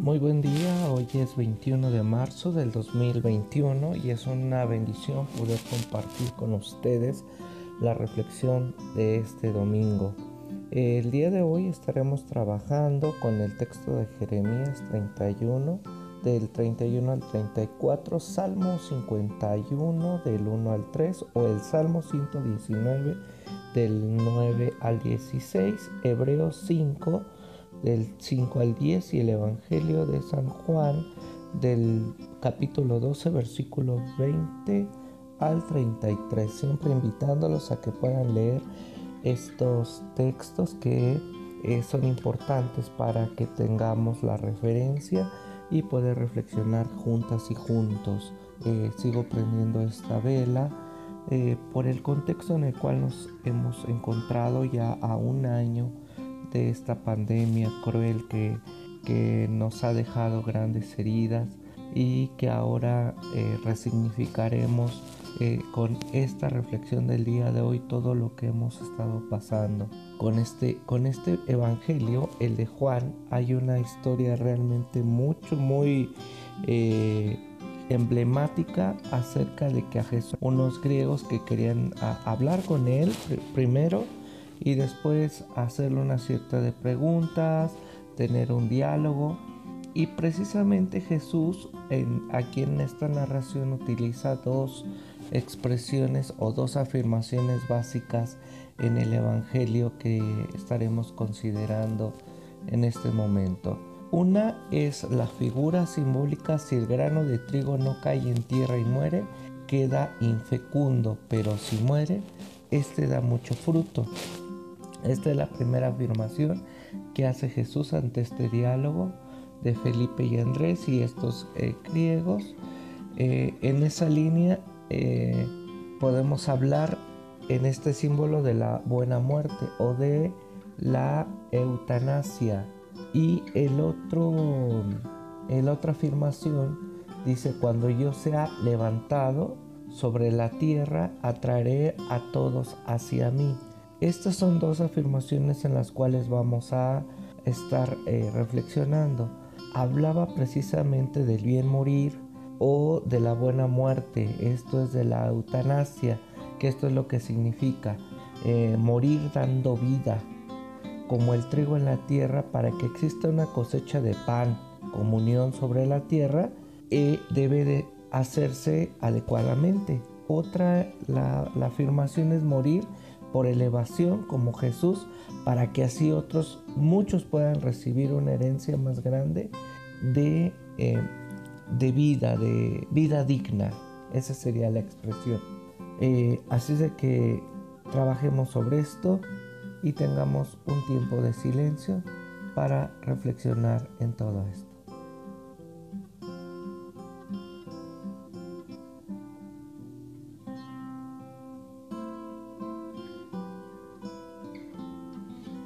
Muy buen día, hoy es 21 de marzo del 2021 y es una bendición poder compartir con ustedes la reflexión de este domingo. El día de hoy estaremos trabajando con el texto de Jeremías 31, del 31 al 34, Salmo 51 del 1 al 3 o el Salmo 119 del 9 al 16, Hebreos 5 del 5 al 10 y el Evangelio de San Juan del capítulo 12 versículo 20 al 33, siempre invitándolos a que puedan leer estos textos que eh, son importantes para que tengamos la referencia y poder reflexionar juntas y juntos. Eh, sigo prendiendo esta vela eh, por el contexto en el cual nos hemos encontrado ya a un año de esta pandemia cruel que, que nos ha dejado grandes heridas y que ahora eh, resignificaremos eh, con esta reflexión del día de hoy todo lo que hemos estado pasando. Con este, con este evangelio, el de Juan, hay una historia realmente mucho, muy eh, emblemática acerca de que a Jesús, unos griegos que querían hablar con él primero y después hacerle una cierta de preguntas, tener un diálogo. Y precisamente Jesús, en, aquí en esta narración, utiliza dos expresiones o dos afirmaciones básicas en el Evangelio que estaremos considerando en este momento. Una es la figura simbólica si el grano de trigo no cae en tierra y muere, queda infecundo, pero si muere, este da mucho fruto. Esta es la primera afirmación que hace Jesús ante este diálogo de Felipe y Andrés y estos eh, griegos. Eh, en esa línea eh, podemos hablar en este símbolo de la buena muerte o de la eutanasia. Y el otro, el otra afirmación dice, cuando yo sea levantado sobre la tierra, atraeré a todos hacia mí. Estas son dos afirmaciones en las cuales vamos a estar eh, reflexionando. Hablaba precisamente del bien morir o de la buena muerte. Esto es de la eutanasia, que esto es lo que significa eh, morir dando vida, como el trigo en la tierra, para que exista una cosecha de pan, comunión sobre la tierra, eh, debe de hacerse adecuadamente. Otra, la, la afirmación es morir por elevación como Jesús, para que así otros, muchos puedan recibir una herencia más grande de, eh, de vida, de vida digna. Esa sería la expresión. Eh, así de que trabajemos sobre esto y tengamos un tiempo de silencio para reflexionar en todo esto.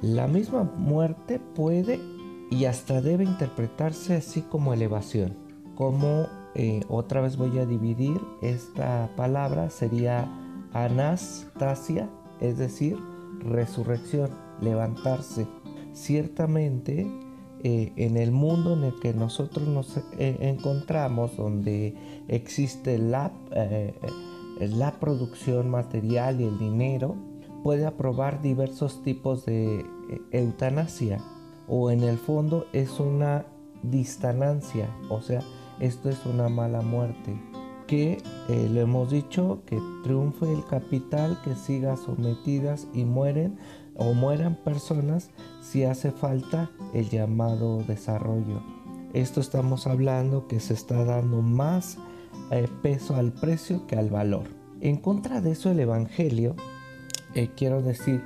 La misma muerte puede y hasta debe interpretarse así como elevación. Como eh, otra vez voy a dividir esta palabra, sería anastasia, es decir, resurrección, levantarse. Ciertamente eh, en el mundo en el que nosotros nos eh, encontramos, donde existe la, la producción material y el dinero, puede aprobar diversos tipos de eh, eutanasia o en el fondo es una distanancia, o sea, esto es una mala muerte. Que eh, lo hemos dicho, que triunfe el capital, que siga sometidas y mueren o mueran personas si hace falta el llamado desarrollo. Esto estamos hablando que se está dando más eh, peso al precio que al valor. En contra de eso el Evangelio eh, quiero decir,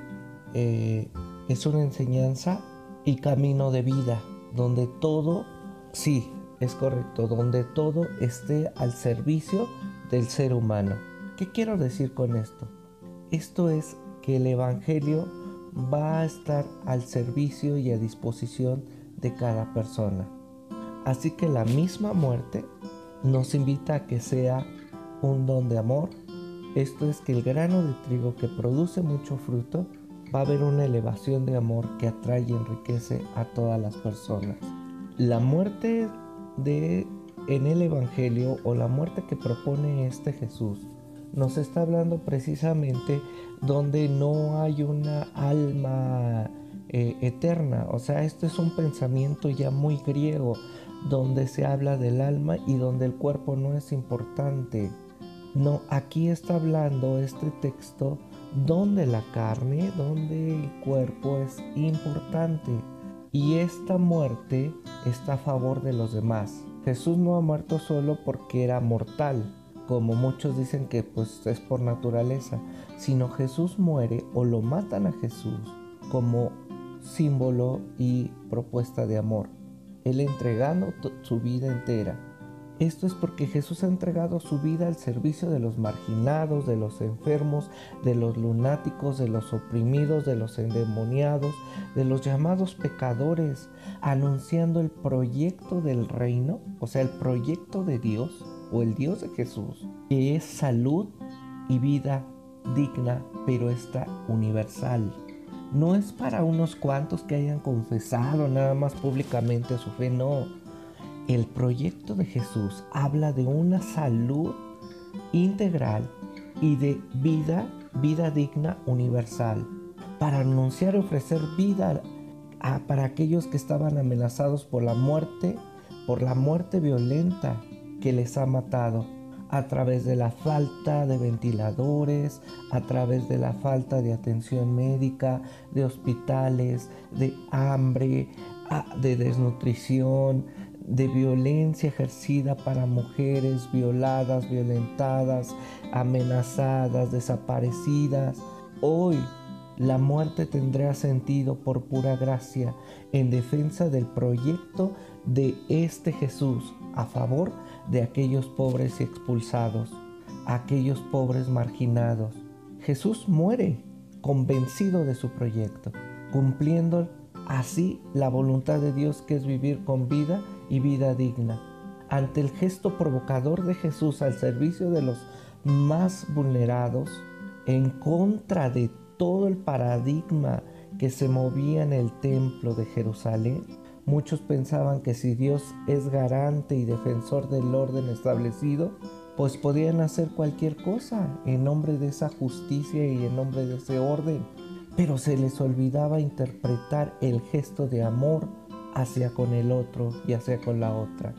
eh, es una enseñanza y camino de vida, donde todo, sí, es correcto, donde todo esté al servicio del ser humano. ¿Qué quiero decir con esto? Esto es que el Evangelio va a estar al servicio y a disposición de cada persona. Así que la misma muerte nos invita a que sea un don de amor, esto es que el grano de trigo que produce mucho fruto va a haber una elevación de amor que atrae y enriquece a todas las personas. la muerte de en el Evangelio o la muerte que propone este Jesús nos está hablando precisamente donde no hay una alma eh, eterna. O sea, este es un pensamiento ya muy griego, donde se habla del alma y donde el cuerpo no es importante. No, aquí está hablando este texto donde la carne, donde el cuerpo es importante. Y esta muerte está a favor de los demás. Jesús no ha muerto solo porque era mortal, como muchos dicen que pues es por naturaleza, sino Jesús muere o lo matan a Jesús como símbolo y propuesta de amor. Él entregando su vida entera. Esto es porque Jesús ha entregado su vida al servicio de los marginados, de los enfermos, de los lunáticos, de los oprimidos, de los endemoniados, de los llamados pecadores, anunciando el proyecto del reino, o sea, el proyecto de Dios o el Dios de Jesús, que es salud y vida digna, pero está universal no es para unos cuantos que hayan confesado nada más públicamente su fe, no. El proyecto de Jesús habla de una salud integral y de vida, vida digna universal, para anunciar y ofrecer vida para aquellos que estaban amenazados por la muerte, por la muerte violenta que les ha matado a través de la falta de ventiladores, a través de la falta de atención médica, de hospitales, de hambre, de desnutrición, de violencia ejercida para mujeres violadas, violentadas, amenazadas, desaparecidas. Hoy la muerte tendrá sentido por pura gracia en defensa del proyecto de este Jesús a favor de aquellos pobres expulsados, aquellos pobres marginados. Jesús muere convencido de su proyecto, cumpliendo así la voluntad de Dios que es vivir con vida y vida digna. Ante el gesto provocador de Jesús al servicio de los más vulnerados, en contra de todo el paradigma que se movía en el templo de Jerusalén, Muchos pensaban que si Dios es garante y defensor del orden establecido, pues podían hacer cualquier cosa en nombre de esa justicia y en nombre de ese orden. Pero se les olvidaba interpretar el gesto de amor hacia con el otro y hacia con la otra.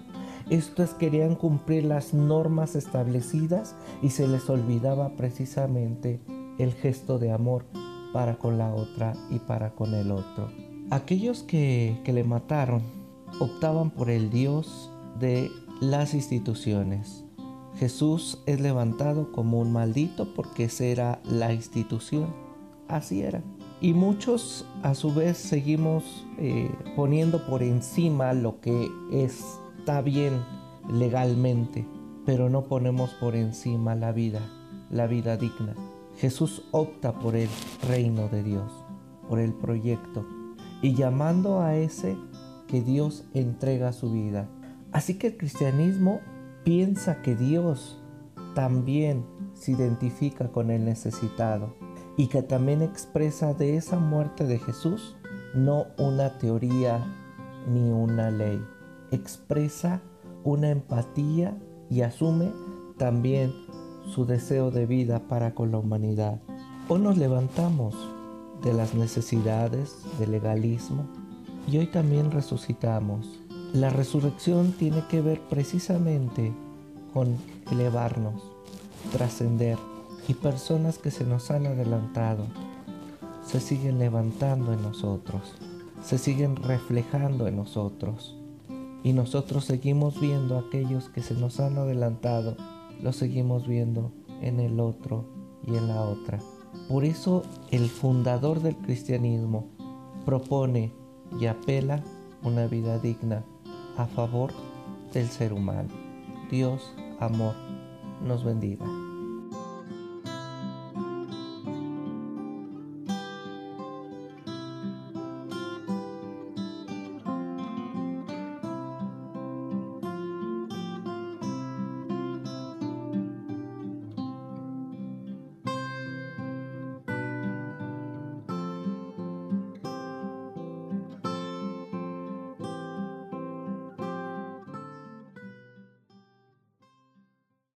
Esto es, querían cumplir las normas establecidas y se les olvidaba precisamente el gesto de amor para con la otra y para con el otro. Aquellos que, le mataron optaban por el Dios de las instituciones. Jesús es levantado como un maldito porque esa era la institución. Así era. Y muchos a su vez seguimos eh, poniendo por encima lo que está bien legalmente, pero no ponemos por encima la vida, la vida digna. Jesús opta por el reino de Dios, por el proyecto y llamando a ese que Dios entrega su vida. Así que el cristianismo piensa que Dios también se identifica con el necesitado y que también expresa de esa muerte de Jesús no una teoría ni una ley, expresa una empatía y asume también su deseo de vida para con la humanidad. O nos levantamos de las necesidades, del legalismo, y hoy también resucitamos. La resurrección tiene que ver precisamente con elevarnos, trascender, y personas que se nos han adelantado se siguen levantando en nosotros, se siguen reflejando en nosotros. Y nosotros seguimos viendo a aquellos que se nos han adelantado, los seguimos viendo en el otro y en la otra. Por eso el fundador del cristianismo propone y apela una vida digna a favor del ser humano. Dios, amor, nos bendiga.